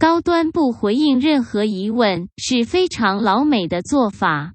高端不回应任何疑问是非常老美的做法。